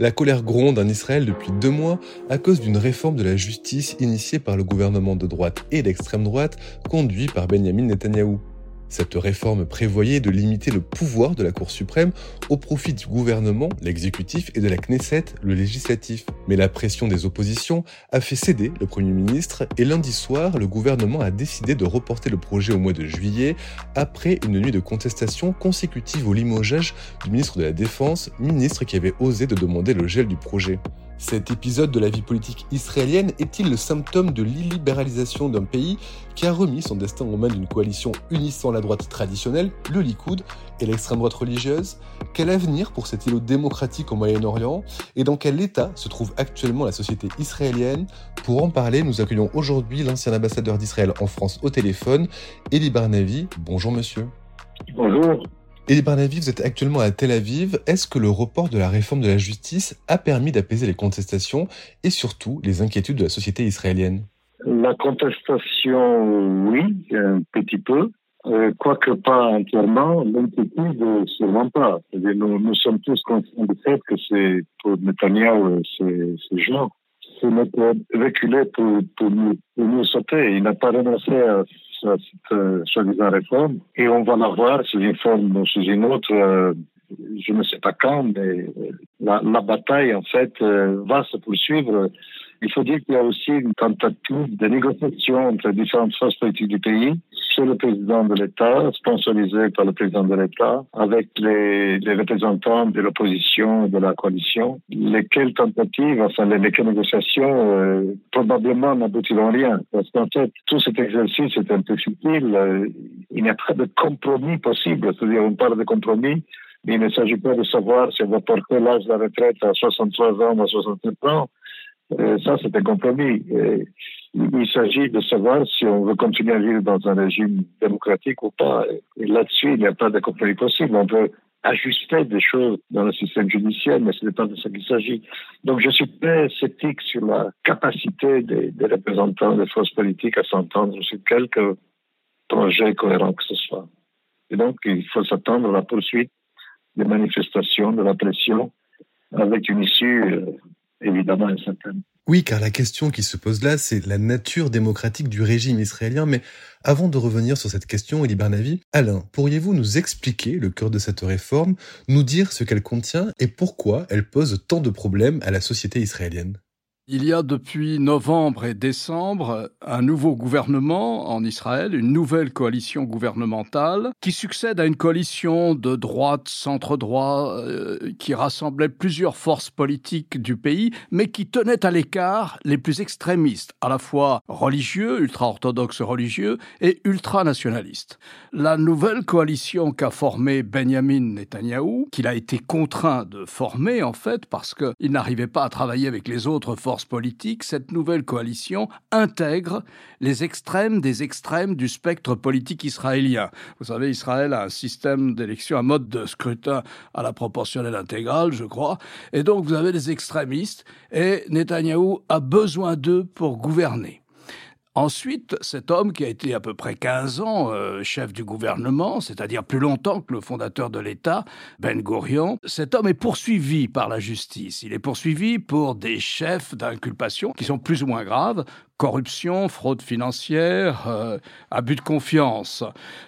La colère gronde en Israël depuis deux mois à cause d'une réforme de la justice initiée par le gouvernement de droite et d'extrême droite conduit par Benjamin Netanyahou. Cette réforme prévoyait de limiter le pouvoir de la Cour suprême au profit du gouvernement, l'exécutif, et de la Knesset, le législatif. Mais la pression des oppositions a fait céder le Premier ministre et lundi soir, le gouvernement a décidé de reporter le projet au mois de juillet après une nuit de contestation consécutive au limogeage du ministre de la Défense, ministre qui avait osé de demander le gel du projet. Cet épisode de la vie politique israélienne est-il le symptôme de l'illibéralisation d'un pays qui a remis son destin aux mains d'une coalition unissant la droite traditionnelle, le Likoud, et l'extrême droite religieuse? Quel avenir pour cet îlot démocratique au Moyen-Orient? Et dans quel état se trouve actuellement la société israélienne? Pour en parler, nous accueillons aujourd'hui l'ancien ambassadeur d'Israël en France au téléphone, Eli Barnavi. Bonjour monsieur. Bonjour. Elie Barnavi, vous êtes actuellement à Tel Aviv. Est-ce que le report de la réforme de la justice a permis d'apaiser les contestations et surtout les inquiétudes de la société israélienne? La contestation, oui, un petit peu. Euh, quoique pas entièrement, l'inquiétude, sûrement pas. Nous, sommes tous conscients du fait que c'est pour Netanyahu, c'est gens. Reculé pour, pour, nous, pour nous sauter. Il n'a pas renoncé à cette euh, soi-disant réforme. Et on va la voir sous une forme ou sous une autre. Euh, je ne sais pas quand, mais euh, la, la bataille, en fait, va se poursuivre. Il faut dire qu'il y a aussi une tentative de négociation entre différentes forces politiques du pays sur le président de l'État, sponsorisé par le président de l'État, avec les, les, représentants de l'opposition de la coalition, lesquelles tentatives, enfin lesquelles négociations euh, probablement n'aboutiront rien. Parce qu'en fait, tout cet exercice est un peu futile. Euh, il n'y a pas de compromis possible. C'est-à-dire, on parle de compromis, mais il ne s'agit pas de savoir si on va porter l'âge de la retraite à 63 ans ou à 67 ans. Euh, ça, c'est un compromis. Euh, il s'agit de savoir si on veut continuer à vivre dans un régime démocratique ou pas. Et là-dessus, il n'y a pas de compromis possible. On peut ajuster des choses dans le système judiciaire, mais ce n'est pas de ça qu'il s'agit. Donc, je suis très sceptique sur la capacité des, des représentants des forces politiques à s'entendre sur quelque projet cohérent que ce soit. Et donc, il faut s'attendre à la poursuite des manifestations, de la pression, avec une issue euh, évidemment. Oui, car la question qui se pose là, c'est la nature démocratique du régime israélien. Mais avant de revenir sur cette question, Elie Barnavi, Alain, pourriez-vous nous expliquer le cœur de cette réforme, nous dire ce qu'elle contient et pourquoi elle pose tant de problèmes à la société israélienne? Il y a depuis novembre et décembre un nouveau gouvernement en Israël, une nouvelle coalition gouvernementale qui succède à une coalition de droite, centre-droit, euh, qui rassemblait plusieurs forces politiques du pays, mais qui tenait à l'écart les plus extrémistes, à la fois religieux, ultra-orthodoxes religieux et ultra-nationalistes. La nouvelle coalition qu'a formée Benjamin Netanyahou, qu'il a été contraint de former en fait parce qu'il n'arrivait pas à travailler avec les autres forces politique, cette nouvelle coalition intègre les extrêmes des extrêmes du spectre politique israélien. Vous savez, Israël a un système d'élection, un mode de scrutin à la proportionnelle intégrale, je crois. Et donc, vous avez des extrémistes et Netanyahou a besoin d'eux pour gouverner. Ensuite, cet homme qui a été à peu près 15 ans euh, chef du gouvernement, c'est-à-dire plus longtemps que le fondateur de l'État, Ben Gurion, cet homme est poursuivi par la justice. Il est poursuivi pour des chefs d'inculpation qui sont plus ou moins graves, corruption, fraude financière, euh, abus de confiance.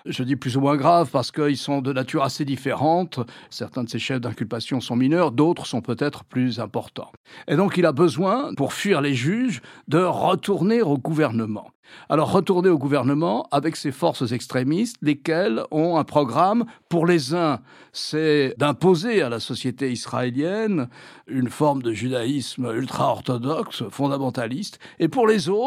Je dis plus ou moins grave parce qu'ils sont de nature assez différente. Certains de ces chefs d'inculpation sont mineurs, d'autres sont peut-être plus importants. Et donc il a besoin, pour fuir les juges, de retourner au gouvernement. Alors retourner au gouvernement avec ces forces extrémistes, lesquelles ont un programme, pour les uns, c'est d'imposer à la société israélienne une forme de judaïsme ultra-orthodoxe, fondamentaliste, et pour les autres,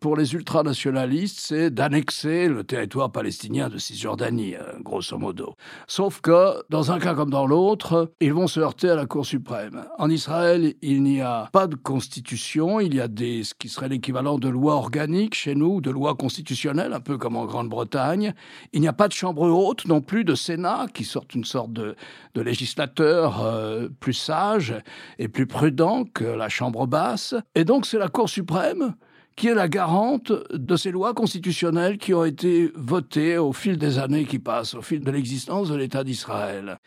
pour les ultranationalistes, c'est d'annexer le territoire palestinien de Cisjordanie, euh, grosso modo. Sauf que, dans un cas comme dans l'autre, ils vont se heurter à la Cour suprême. En Israël, il n'y a pas de constitution, il y a des, ce qui serait l'équivalent de loi organique chez nous, de loi constitutionnelle, un peu comme en Grande-Bretagne. Il n'y a pas de chambre haute non plus, de Sénat, qui sortent une sorte de, de législateur euh, plus sage et plus prudent que la chambre basse. Et donc c'est la Cour suprême qui est la garante de ces lois constitutionnelles qui ont été votées au fil des années qui passent, au fil de l'existence de l'État d'Israël.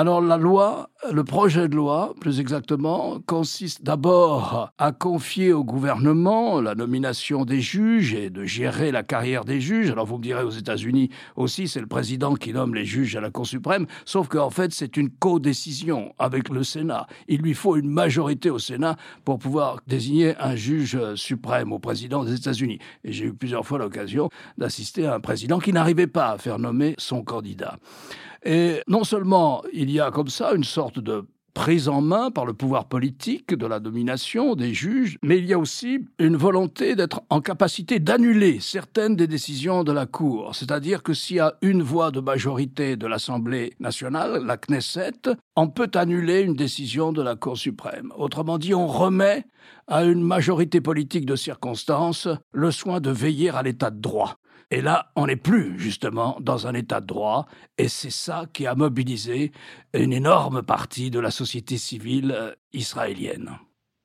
Alors la loi, le projet de loi, plus exactement, consiste d'abord à confier au gouvernement la nomination des juges et de gérer la carrière des juges. Alors vous me direz aux États-Unis aussi, c'est le président qui nomme les juges à la Cour suprême, sauf qu'en fait c'est une co-décision avec le Sénat. Il lui faut une majorité au Sénat pour pouvoir désigner un juge suprême au président des États-Unis. Et j'ai eu plusieurs fois l'occasion d'assister à un président qui n'arrivait pas à faire nommer son candidat. Et non seulement il y a comme ça une sorte de prise en main par le pouvoir politique de la domination des juges, mais il y a aussi une volonté d'être en capacité d'annuler certaines des décisions de la Cour. C'est-à-dire que s'il y a une voix de majorité de l'Assemblée nationale, la Knesset, on peut annuler une décision de la Cour suprême. Autrement dit, on remet à une majorité politique de circonstance le soin de veiller à l'état de droit. Et là, on n'est plus justement dans un état de droit, et c'est ça qui a mobilisé une énorme partie de la société civile euh, israélienne.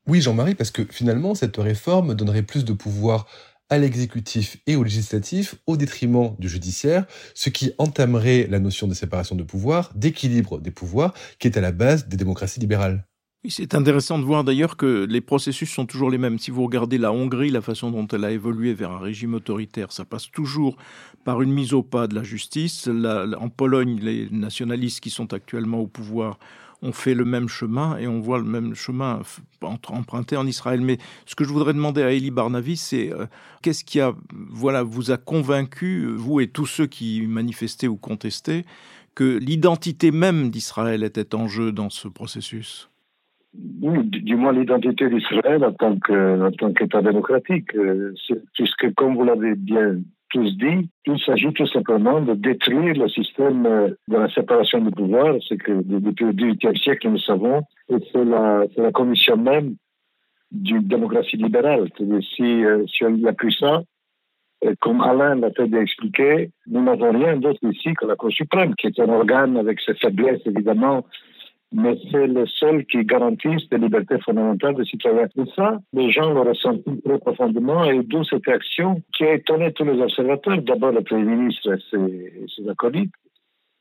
Oui, Jean-Marie, parce que finalement, cette réforme donnerait plus de pouvoir à l'exécutif et au législatif au détriment du judiciaire, ce qui entamerait la notion de séparation de pouvoir, d'équilibre des pouvoirs, qui est à la base des démocraties libérales. C'est intéressant de voir d'ailleurs que les processus sont toujours les mêmes. Si vous regardez la Hongrie, la façon dont elle a évolué vers un régime autoritaire, ça passe toujours par une mise au pas de la justice. en Pologne, les nationalistes qui sont actuellement au pouvoir ont fait le même chemin et on voit le même chemin emprunté en Israël. Mais ce que je voudrais demander à Elie Barnavi, c'est euh, qu'est-ce qui a, voilà, vous a convaincu, vous et tous ceux qui manifestaient ou contestaient, que l'identité même d'Israël était en jeu dans ce processus? Du moins l'identité d'Israël en tant qu'État démocratique, euh, puisque comme vous l'avez bien tous dit, il s'agit tout simplement de détruire le système euh, de la séparation du pouvoir, c'est que depuis le XVIIIe siècle, nous savons, et c'est la, commission même d'une démocratie libérale. Si, euh, si on n'a plus ça, comme Alain l'a fait expliquer, nous n'avons rien d'autre ici que la Cour suprême, qui est un organe avec ses faiblesses, évidemment, mais c'est le seul qui garantisse les libertés fondamentales des citoyens. Et ça, les gens l'ont ressenti très profondément et d'où cette action qui a étonné tous les observateurs. D'abord le Premier ministre et ses, ses acolytes,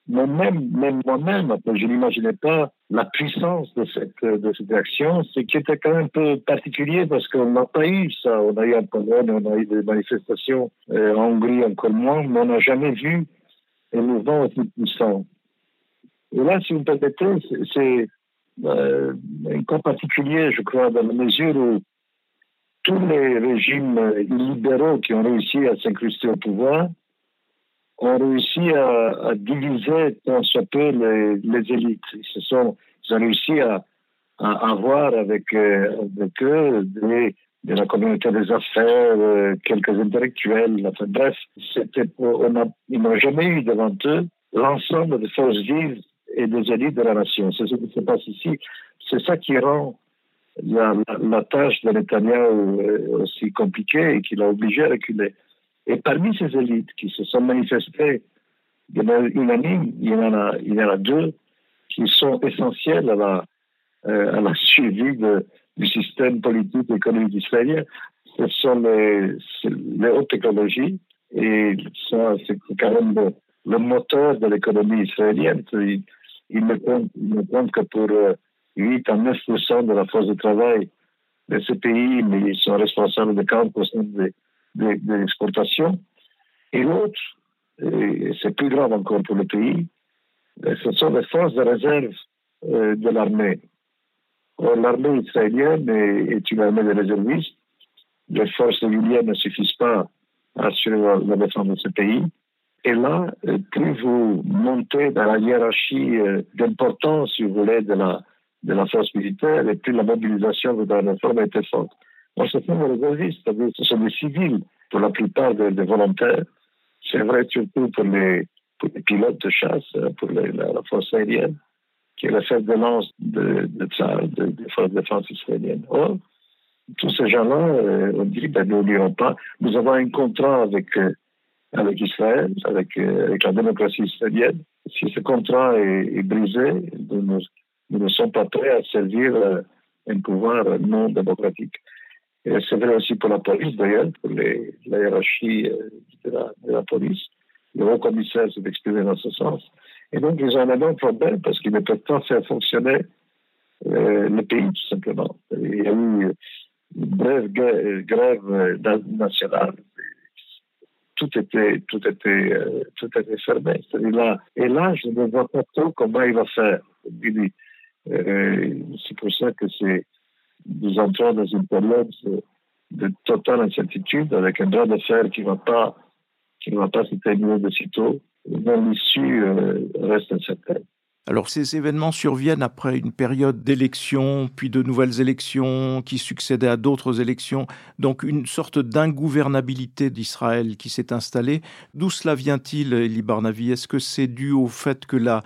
mais même, même moi-même, je n'imaginais pas la puissance de cette, de action, ce qui était quand même un peu particulier parce qu'on n'a pas eu ça. On a eu un Pologne, on a eu des manifestations euh, en Hongrie encore moins, mais on n'a jamais vu un mouvement aussi puissant. Et là, si vous me permettez, c'est euh, un cas particulier, je crois, dans la mesure où tous les régimes libéraux qui ont réussi à s'incruster au pouvoir ont réussi à, diviser tant soit peu les, élites. Ils, se sont, ont réussi à, avoir avec, euh, eux de la communauté des affaires, euh, quelques intellectuels. Enfin, bref, ils n'ont jamais eu devant eux l'ensemble des forces vives et des élites de la nation. C'est ce qui se passe ici. C'est ça qui rend la, tâche de Netanyahu euh, aussi compliquée et qui l'a obligé à reculer. Et parmi ces élites qui se sont manifestées de manière unanime, il y en a, deux qui sont essentiels à la, euh, suivi du système politique et économique israélien. Ce sont les, les hautes technologies et c'est quand même le, moteur de l'économie israélienne il ne compte, que pour 8 euh, à 9% de la force de travail de ce pays, mais ils sont responsables de 40 des, des, exportations. Et l'autre, c'est plus grave encore pour le pays, euh, ce sont les forces de réserve euh, de l'armée. L'armée israélienne est, une armée de réservistes. Les forces régulières ne suffisent pas à assurer la défense de ce pays. Et là, euh, plus vous montez dans la hiérarchie euh, d'importance, si vous voulez, de la, de la force militaire, et plus la mobilisation de la réforme était forte. On se fait des réservistes, ce sont des civils pour la plupart des, volontaires. C'est vrai surtout pour les, pour les pilotes de chasse, pour la, force aérienne, qui est la chef de lance de, de Tsar, des forces de défense israéliennes. Or, tous ces gens-là euh, ont dit, ben, nous n'irons pas. Nous avons un contrat avec, euh, avec Israël, avec, euh, avec la démocratie israélienne. Si ce contrat est, brisé, nous, ne sommes pas prêts à servir un pouvoir non démocratique. Et c'est vrai aussi pour la police, d'ailleurs, pour la hiérarchie de la, de la police. Le haut commissaire s'est exprimé dans ce sens. Et donc, ils ont un énorme problème parce qu'ils ne peuvent pas faire fonctionner le pays, tout simplement. Il y a eu brève grève nationale. Tout était, tout était, euh, tout était fermé. Là, et là, je ne vois pas trop comment il va faire. Euh, c'est pour ça que c'est, nous entrons dans une période de totale incertitude avec un droit d'affaires qui ne va pas, qui va pas se terminer de sitôt. dont l'issue euh, reste incertaine. Alors ces événements surviennent après une période d'élections, puis de nouvelles élections qui succédaient à d'autres élections, donc une sorte d'ingouvernabilité d'Israël qui s'est installée. D'où cela vient-il, Eli Barnavi? Est-ce que c'est dû au fait que la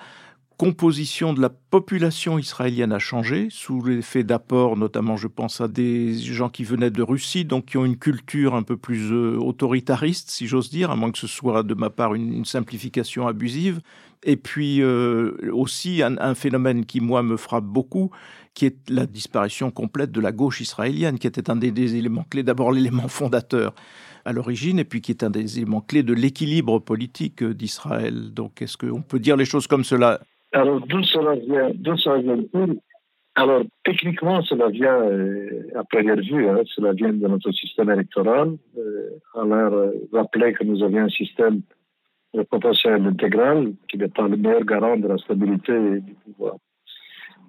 composition de la population israélienne a changé sous l'effet d'apports, notamment je pense à des gens qui venaient de Russie, donc qui ont une culture un peu plus euh, autoritariste, si j'ose dire, à moins que ce soit de ma part une, simplification abusive? Et puis euh, aussi un, phénomène qui, moi, me frappe beaucoup, qui est la disparition complète de la gauche israélienne, qui était un des éléments clés, d'abord l'élément fondateur à l'origine, et puis qui est un des éléments clés de l'équilibre politique d'Israël. Donc, est-ce qu'on peut dire les choses comme cela? Alors, d'où cela vient, Alors, techniquement, cela vient, euh, à première vue, hein, cela vient de notre système électoral. Euh, alors, euh, rappeler que nous avions un système proportionnel intégral qui pas le meilleur garant de la stabilité du pouvoir.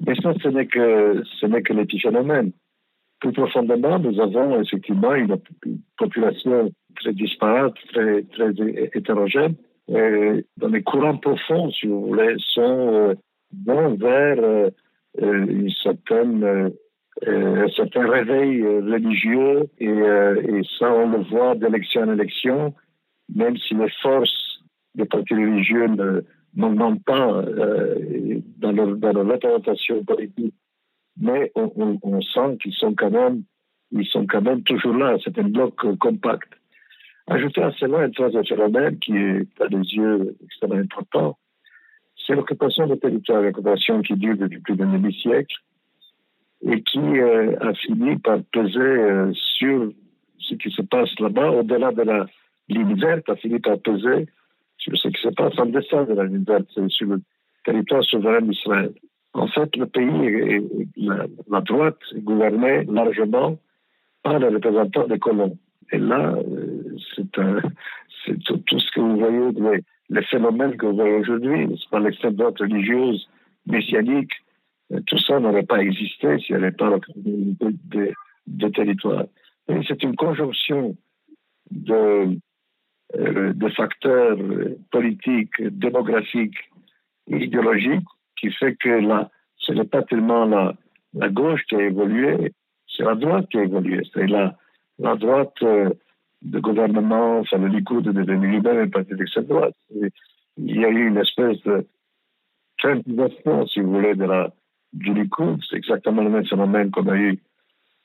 Mais ça, ce n'est que, ce n'est que l'épiphénomène. Plus profondément, nous avons effectivement une population très disparate, très, très hétérogène, euh, dans les courants profonds, si vous voulez, sont vont euh, vers euh, une certaine un certain réveil religieux et, et, ça on le voit d'élection en élection, même si les forces des partis religieux n'augmentent pas dans, leur, dans leur représentation politique, mais on, sent qu'ils sont quand même ils sont quand même toujours là. C'est un bloc compact. Ajouter à cela un troisième phénomène qui est à des yeux extrêmement important, c'est l'occupation des territoires, l'occupation qui dure depuis plus d'un demi-siècle et qui euh, a fini par peser euh, sur ce qui se passe là-bas, au-delà de la ligne verte, a fini par peser ce qui se passe en dessous de la ligne verte, sur le territoire souverain d'Israël. En fait, le pays, la, la droite est gouvernée largement par les représentants des colons. Et là, euh, c'est tout, ce que vous voyez, les, phénomènes que vous voyez aujourd'hui, par l'extrême droite religieuse, messianique, tout ça n'aurait pas existé s'il n'y avait pas la de, de territoire. C'est une conjonction de, de facteurs politiques, démographiques idéologiques qui fait que là, ce n'est pas tellement la, gauche qui a évolué, c'est la droite qui a évolué. C'est la droite euh, de gouvernement, enfin le Likoud est devenu lui-même un parti d'extrême droite. il y a eu une espèce de trimbalisation, si vous voulez, de la, du Likoud. C'est exactement le même phénomène qu'on a eu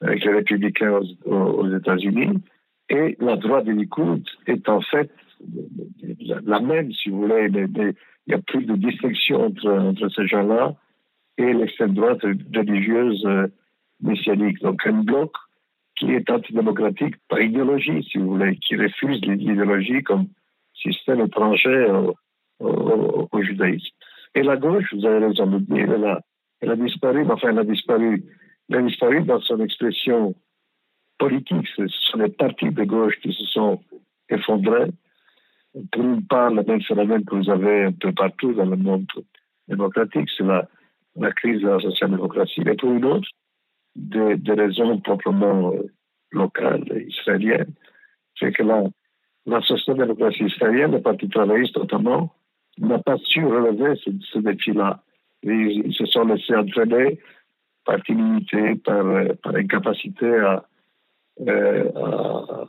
avec les républicains aux, États-Unis. Et la droite du Likoud est en fait la, même, si vous voulez. il n'y a plus de distinction entre, ces gens-là et l'extrême droite religieuse euh, messianique. Donc un bloc qui est antidémocratique par idéologie, si vous voulez, qui refuse l'idéologie comme système étranger au, judaïsme. Et la gauche, vous avez raison de dire, elle a disparu, enfin, elle a disparu, elle a disparu dans son expression politique. Ce sont les partis de gauche qui se sont effondrés. Pour une part, le même phénomène que vous avez un peu partout dans le monde démocratique, c'est la, crise de la social-démocratie. Mais pour une autre, des raisons proprement euh, locales israéliennes. C'est que la, social-démocratie israélienne, le Parti travailliste notamment, n'a pas su relever ce, défi-là. Ils, se sont laissés entraîner par timidité, par, euh, par incapacité à, euh, à,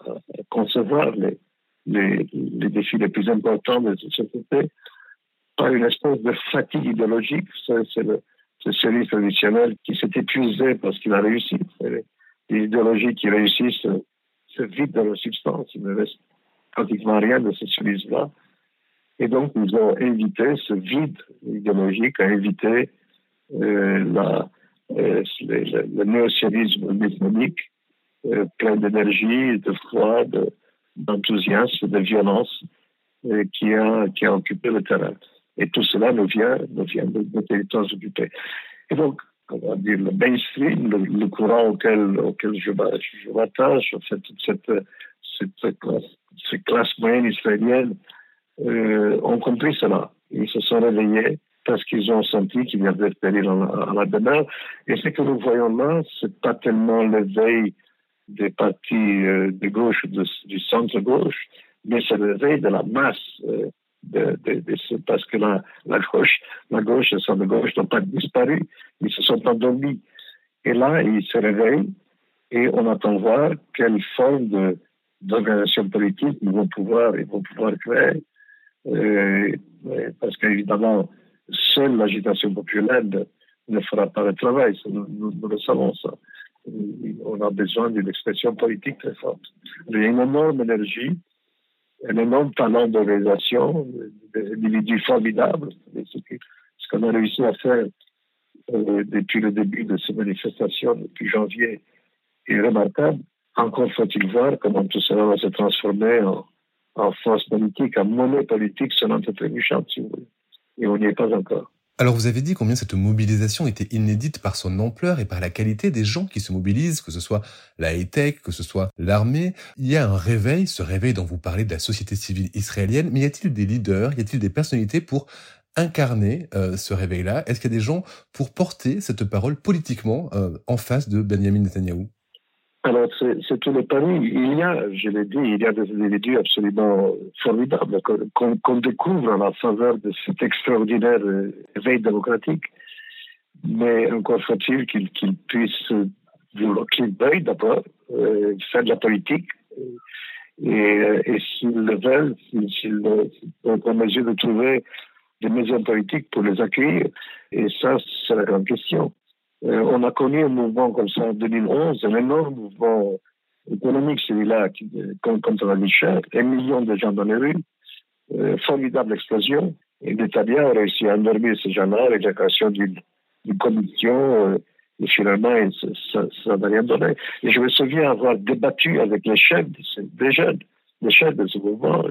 concevoir les, les, défis les plus importants de cette société par une espèce de fatigue idéologique. C'est le socialisme traditionnel qui s'est épuisé parce qu'il a réussi. Les, idéologies qui réussissent se vident de leur substance. Il ne reste pratiquement rien de ce socialisme-là. Et donc, nous avons invité ce vide idéologique à inviter euh, la, euh, le, néo-socialisme euh, plein d'énergie, de foi, d'enthousiasme, de, violence, euh, qui, a, qui a occupé le terrain. Et tout cela nous vient, nous vient de, de territoires occupés. Et donc, on va dire, le mainstream, le, courant auquel, auquel je, m'attache, fait, toute cette, cette classe moyenne israélienne, euh, ont compris cela. Ils se sont réveillés parce qu'ils ont senti qu'il y avait péril à la demeure. Et ce que nous voyons là, c'est pas tellement l'éveil des partis euh, de gauche, du centre-gauche, mais c'est l'éveil de la masse. Euh, de, de, de, parce que la, la, gauche, la gauche et le centre-gauche n'ont pas disparu, ils se sont endormis. Et là, ils se réveillent et on attend voir quelle forme d'organisation politique ils vont pouvoir, ils vont pouvoir créer. Euh, parce qu'évidemment, seule l'agitation populaire ne fera pas le travail. Nous, nous, le savons, ça. On a besoin d'une expression politique très forte. Il y a une énorme énergie, un énorme talent d'organisation, des individus formidables. Ce qu'on a réussi à faire euh, depuis le début de ces manifestations, depuis janvier, est remarquable. Encore faut-il voir comment tout cela va se transformer en, force politique, en monnaie politique selon notre trébuchante, si vous voulez et on n'y est pas encore. Alors vous avez dit combien cette mobilisation était inédite par son ampleur et par la qualité des gens qui se mobilisent, que ce soit la high-tech, que ce soit l'armée. Il y a un réveil, ce réveil dont vous parlez de la société civile israélienne, mais y a-t-il des leaders, y a-t-il des personnalités pour incarner euh, ce réveil-là? Est-ce qu'il y a des gens pour porter cette parole politiquement euh, en face de Benjamin Netanyahu alors, c'est tout le pari. Il y a, je l'ai dit, il y a des individus absolument formidables qu'on découvre à la faveur de cet extraordinaire éveil démocratique. Mais encore faut-il qu'ils puissent, qu'ils veuillent d'abord euh, faire de la politique. Et, et s'ils le veulent, s'ils sont en mesure de trouver des mesures politiques pour les accueillir. Et ça, c'est la grande question. Euh, on a connu un mouvement comme ça en 2011, un énorme mouvement économique, celui-là, contre la vie chère, un million de gens dans les rues, euh, formidable explosion. Et l'Italien a réussi à endormir ces gens-là avec la création d'une commission. Euh, et finalement, ça n'a rien donné. Et je me souviens avoir débattu avec les chefs, des jeunes, les chefs de ce mouvement,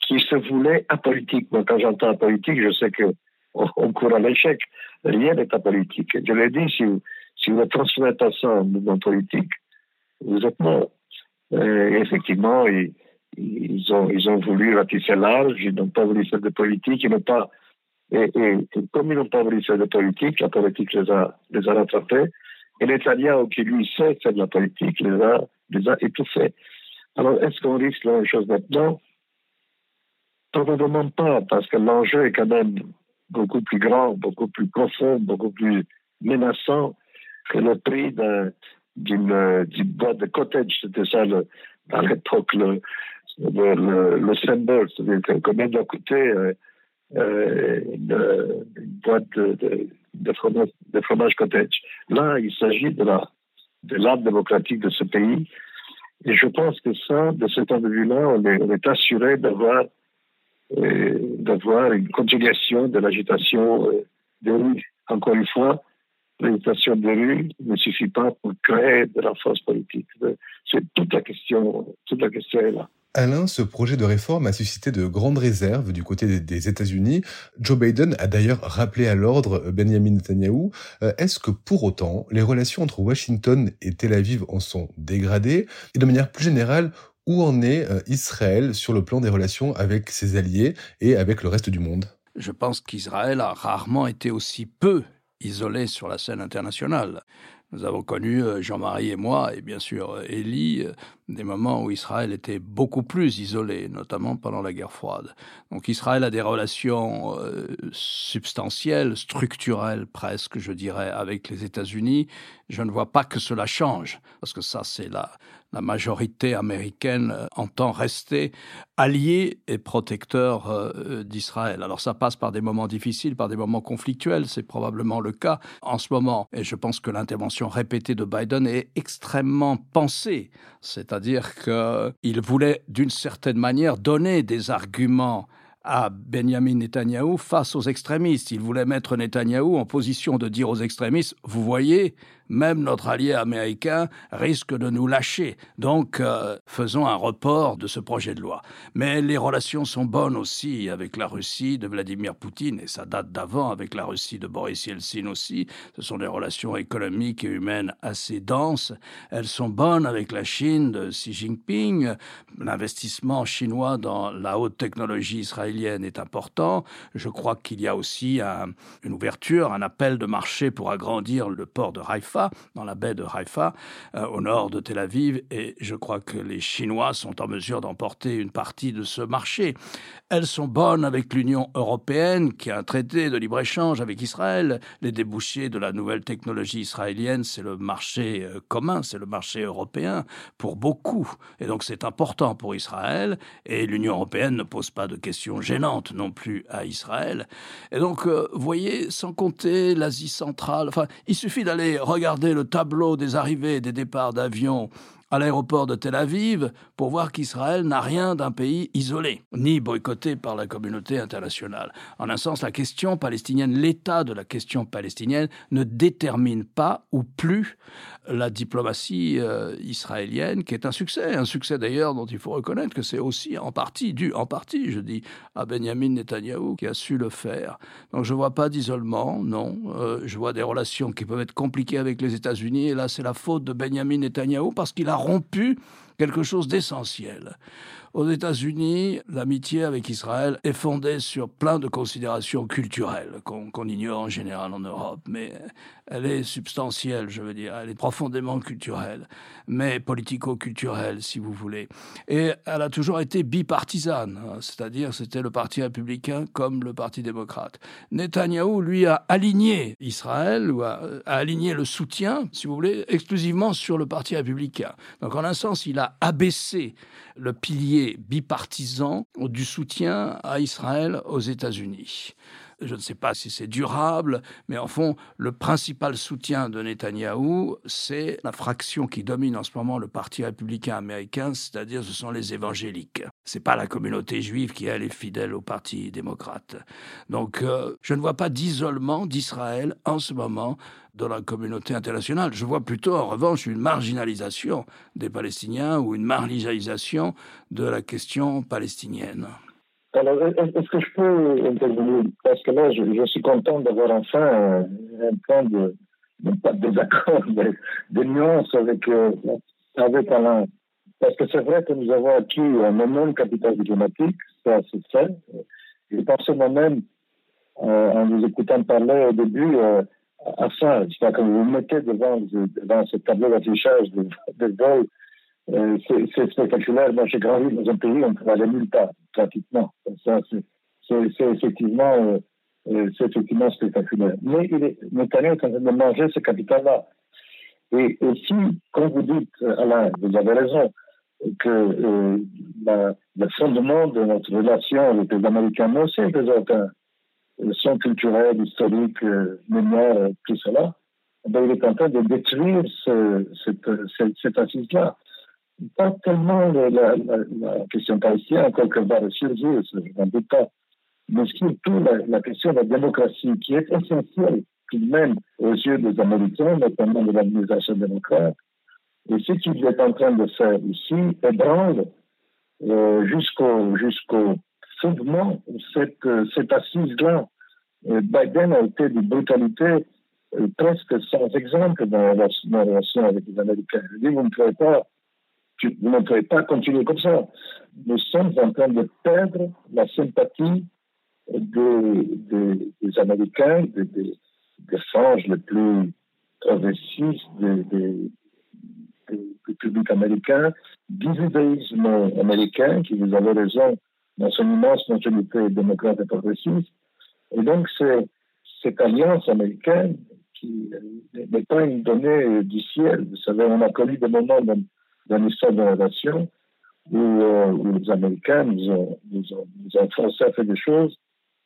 qui se voulaient apolitiques. Moi, quand j'entends apolitique, je sais que on court à l'échec. Rien n'est apolitique. Je l'ai dit, si vous, ne transformez pas ça en mouvement politique, vous êtes mort. effectivement, ils, ils, ont, ils ont voulu ratisser large, ils n'ont pas voulu faire de politique, ils n'ont pas. Et, comme ils n'ont pas voulu faire de politique, la politique les a, les a rattrapés. Et l'Italien, qui lui sait faire de la politique, les a, les a étouffés. Alors, est-ce qu'on risque la même chose maintenant? Probablement pas, parce que l'enjeu est quand même beaucoup plus grand, beaucoup plus profond, beaucoup plus menaçant que le prix d'une boîte de cottage. C'était ça le, à l'époque le, le, le, symbole. C'est-à-dire combien doit coûter euh, euh, une, boîte de, fromage, cottage? Là, il s'agit de la de l'art démocratique de ce pays. Et je pense que ça, de ce point de vue-là, on est assuré d'avoir d'avoir une conjugation de l'agitation euh, des rues. Encore une fois, l'agitation des rues ne suffit pas pour créer de la force politique. C'est toute la question, toute la question est là. Alain, ce projet de réforme a suscité de grandes réserves du côté des États-Unis. Joe Biden a d'ailleurs rappelé à l'ordre Benjamin Netanyahu. Euh, est-ce que pour autant, les relations entre Washington et Tel Aviv en sont dégradées? Et de manière plus générale, où en est euh, Israël sur le plan des relations avec ses alliés et avec le reste du monde? Je pense qu'Israël a rarement été aussi peu isolé sur la scène internationale. Nous avons connu, euh, Jean-Marie et moi, et bien sûr Élie, des moments où Israël était beaucoup plus isolé, notamment pendant la guerre froide. Donc Israël a des relations euh, substantielles, structurelles presque, je dirais, avec les États-Unis. Je ne vois pas que cela change, parce que ça, c'est la, la majorité américaine euh, entend rester allié et protecteur euh, d'Israël. Alors ça passe par des moments difficiles, par des moments conflictuels, c'est probablement le cas en ce moment. Et je pense que l'intervention répétée de Biden est extrêmement pensée. C'est c'est-à-dire qu'il voulait d'une certaine manière donner des arguments à Benjamin Netanyahou face aux extrémistes. Il voulait mettre Netanyahou en position de dire aux extrémistes, vous voyez, même notre allié américain risque de nous lâcher. Donc, euh, faisons un report de ce projet de loi. Mais les relations sont bonnes aussi avec la Russie de Vladimir Poutine, et ça date d'avant avec la Russie de Boris Yeltsin aussi. Ce sont des relations économiques et humaines assez denses. Elles sont bonnes avec la Chine de Xi Jinping. L'investissement chinois dans la haute technologie israélienne est important. Je crois qu'il y a aussi une ouverture, un appel de marché pour agrandir le port de Haïfa dans la baie de Haïfa, euh, au nord de Tel Aviv, et je crois que les Chinois sont en mesure d'emporter une partie de ce marché. Elles sont bonnes avec l'Union européenne, qui a un traité de libre-échange avec Israël. Les débouchés de la nouvelle technologie israélienne, c'est le marché euh, commun, c'est le marché européen pour beaucoup. Et donc c'est important pour Israël, et l'Union européenne ne pose pas de questions gênantes non plus à Israël. Et donc, euh, vous voyez, sans compter l'Asie centrale, enfin, il suffit d'aller regarder Regardez le tableau des arrivées et des départs d'avions à l'aéroport de Tel Aviv pour voir qu'Israël n'a rien d'un pays isolé, ni boycotté par la communauté internationale. En un sens, la question palestinienne, l'état de la question palestinienne ne détermine pas ou plus la diplomatie euh, israélienne, qui est un succès, un succès d'ailleurs dont il faut reconnaître que c'est aussi en partie dû, en partie, je dis, à Benjamin Netanyahou qui a su le faire. Donc je ne vois pas d'isolement, non. Euh, je vois des relations qui peuvent être compliquées avec les États-Unis, et là c'est la faute de Benjamin Netanyahou parce qu'il a rompu quelque chose d'essentiel. Aux États-Unis, l'amitié avec Israël est fondée sur plein de considérations culturelles qu'on ignore en général en Europe, mais elle est substantielle, je veux dire, elle est profondément culturelle, mais politico-culturelle, si vous voulez. Et elle a toujours été bipartisane, hein, c'est-à-dire c'était le Parti républicain comme le Parti démocrate. Netanyahou, lui, a aligné Israël, ou a, a aligné le soutien, si vous voulez, exclusivement sur le Parti républicain. Donc en un sens, il a abaissé le pilier bipartisan du soutien à Israël aux États-Unis. Je ne sais pas si c'est durable, mais en fond, le principal soutien de Netanyahou, c'est la fraction qui domine en ce moment le Parti républicain américain, c'est-à-dire ce sont les évangéliques. C'est pas la communauté juive qui elle est fidèle au Parti démocrate. Donc, euh, je ne vois pas d'isolement d'Israël en ce moment dans la communauté internationale. Je vois plutôt, en revanche, une marginalisation des Palestiniens ou une marginalisation de la question palestinienne. Alors, est-ce que je peux intervenir? Parce que là, je, suis content d'avoir enfin un, point de, pas de désaccord, mais de nuances avec, euh, avec Alain. Parce que c'est vrai que nous avons acquis un énorme capital diplomatique, ça c'est fait. Je pensais moi-même, euh, en vous écoutant parler au début, euh, à ça. C'est-à-dire que vous vous mettez devant, devant ce tableau d'affichage de, de euh, c'est spectaculaire. Moi, j'ai grandi dans un pays où on peut aller nulle part, pratiquement. Ça, c'est effectivement, euh, euh, c'est effectivement spectaculaire. Mais il est, est en train de manger ce capital-là. Et aussi, comme vous dites, Alain, vous avez raison, que euh, la, le fondement de notre relation avec les Américains, mais aussi avec les Européens, sont culturels, historiques, euh, mémoire, tout cela, ben, il est en train de détruire ce, cette, cette, cette assise-là pas tellement la, la, la question palestinienne, encore va ressurgir, je n'en doute pas, mais surtout la, question de la démocratie, qui est essentielle tout de même aux yeux des Américains, notamment de l'administration démocrate. Et ce qu'il est en train de faire ici ébranle euh, jusqu'au jusqu'au fondement cette, cette assise-là. Biden a été d'une brutalité euh, presque sans exemple dans la, relation avec les Américains. Il dit, vous ne trouvez pas vous ne pouvez pas continuer comme ça. Nous sommes en train de perdre la sympathie des, Américains, des, des, franges les plus progressiste des, des, publics américains, du judaïsme américain, qui, vous avez raison, dans son immense majorité démocrate et progressiste. Et donc, c'est cette alliance américaine qui n'est pas une donnée du ciel. Vous savez, on a connu des moments dans l'histoire de la nation où, euh, où, les Américains nous ont, nous, ont, forcé à faire des choses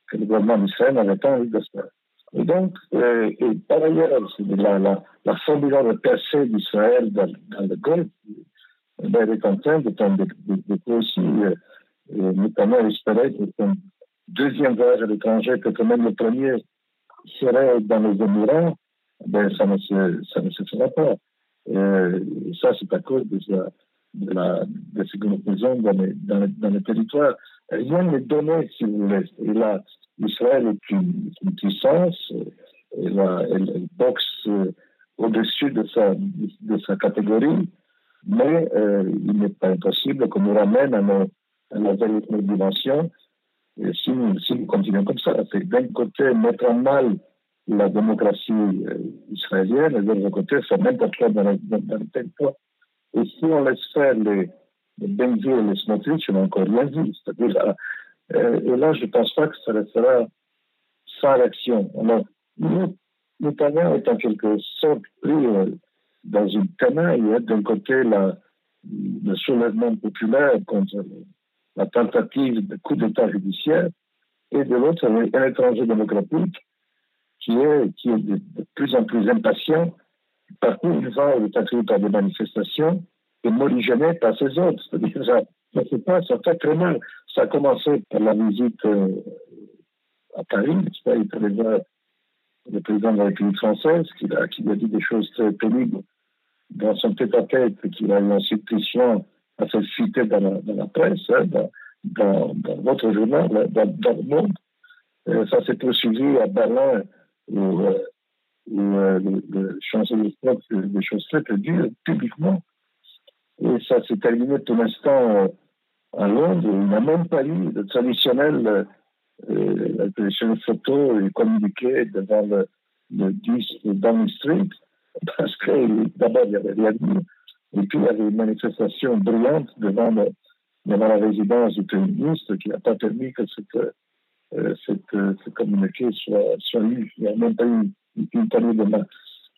que le gouvernement d'Israël n'avait pas envie de faire. Et donc, euh, et par ailleurs, la, la, la formidable percée d'Israël dans, le Golfe, elle est en train de tomber aussi, euh, notamment espérer que son deuxième voyage à l'étranger, que quand même le premier serait dans les Émirats, ben ça ne se, ça ne se fera pas. Euh, ça, c'est à cause de, ce que nous faisons dans les, dans les, dans les donné, si vous voulez. Et là, Israël est une, puissance, elle, boxe euh, au-dessus de sa, catégorie, mais euh, il n'est pas impossible qu'on nous ramène à, nos, à la véritable dimension et si, nous, si nous continuons comme ça. C'est d'un côté mettre en mal la démocratie euh, israélienne, et de l'autre côté, faire n'importe quoi dans, le territoire. Et si on laisse faire les, les et les Smotrich, on n'a encore rien vu. C'est-à-dire, euh, et là, je ne pense pas que ça restera sans réaction. Alors, Netanyahu est en quelque sorte pris euh, dans une tenaille. D'un côté, la, le soulèvement populaire contre la tentative de coup d'État judiciaire, et de l'autre, un étranger démocratique qui est, qui est de, plus en plus impatient. Partout où il va, attiré par des manifestations et morigéné par ses autres. Ça, ça se passe, ça fait très mal. Ça a commencé par la visite euh, à Paris, il voir le président de la République française, qui a, qui a dit des choses très pénibles dans son tête-à-tête, qu'il a eu ensuite Christian à faire citer dans la, dans la presse, hein, dans, dans, dans, votre journal, dans, dans le monde. Euh, ça s'est poursuivi à Berlin, où, euh, euh, le chancelier Spock des choses très dures, publiquement. Et ça s'est terminé pour l'instant à Londres. Il n'a même pas eu le traditionnel, euh, la traditionnelle photo et communiqué devant le, le 10 Downing Street, parce que d'abord, il n'y avait rien dit. Et puis, il y avait une manifestation brillante devant, devant la résidence du Premier ministre qui n'a pas permis que cette, euh, cette, euh, ce communiqué soit, soit lu. Il n'y a même pas eu une, poignée de main.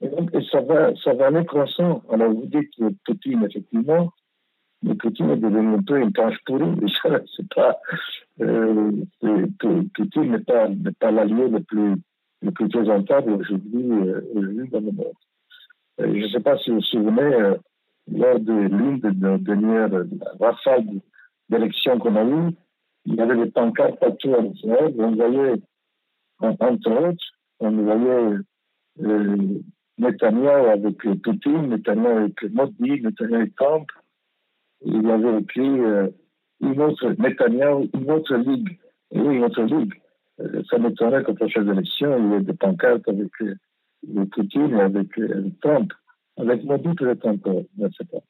Et donc, et ça va, ça va aller croissant. Alors, vous dites que Poutine, effectivement, mais Poutine est devenu un peu une cage pourrie. Déjà, c'est pas, euh, Poutine n'est pas, pas l'allié le plus, le plus présentable aujourd'hui, dans le monde. Je ne sais pas si vous vous souvenez, euh, lors de l'une de nos dernières rafales d'élections qu'on a eues, il y avait des pancartes partout en Israël. On voyait, entre autres, on voyait euh, Netanyahu avec Poutine, Netanyahu avec Modi, Netanyahu avec Trump. Il y avait écrit euh, une autre, Netanyahu, une autre ligue. Oui, une autre ligue. Euh, ça m'étonnerait qu'aux prochaines élections, il y ait des pancartes avec, euh, Poutine et avec, avec Trump. Avec Modi, peut-être encore, je ne sais pas.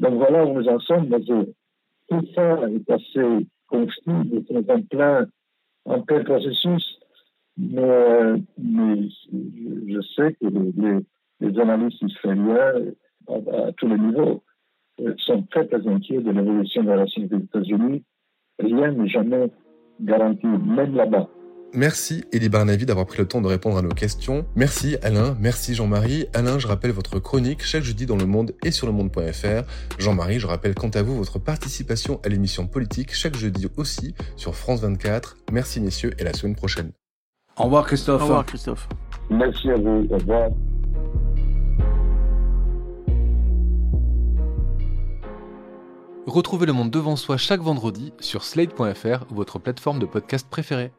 Donc voilà où nous en sommes. Mais tout ça est assez confus, c'est en plein, en plein processus. Mais, euh, je sais que les, les, les analystes israéliens, à, tous les niveaux, sont très, très inquiets de l'évolution de la relation des États-Unis. Rien n'est jamais garanti, même là-bas. Merci Elie Barnavi d'avoir pris le temps de répondre à nos questions. Merci Alain, merci Jean-Marie. Alain, je rappelle votre chronique chaque jeudi dans Le Monde et sur le monde.fr. Jean-Marie, je rappelle quant à vous votre participation à l'émission politique chaque jeudi aussi sur France 24. Merci messieurs et à la semaine prochaine. Au revoir Christophe. Au revoir Christophe. Merci à vous. Au revoir. Retrouvez le monde devant soi chaque vendredi sur slate.fr, votre plateforme de podcast préférée.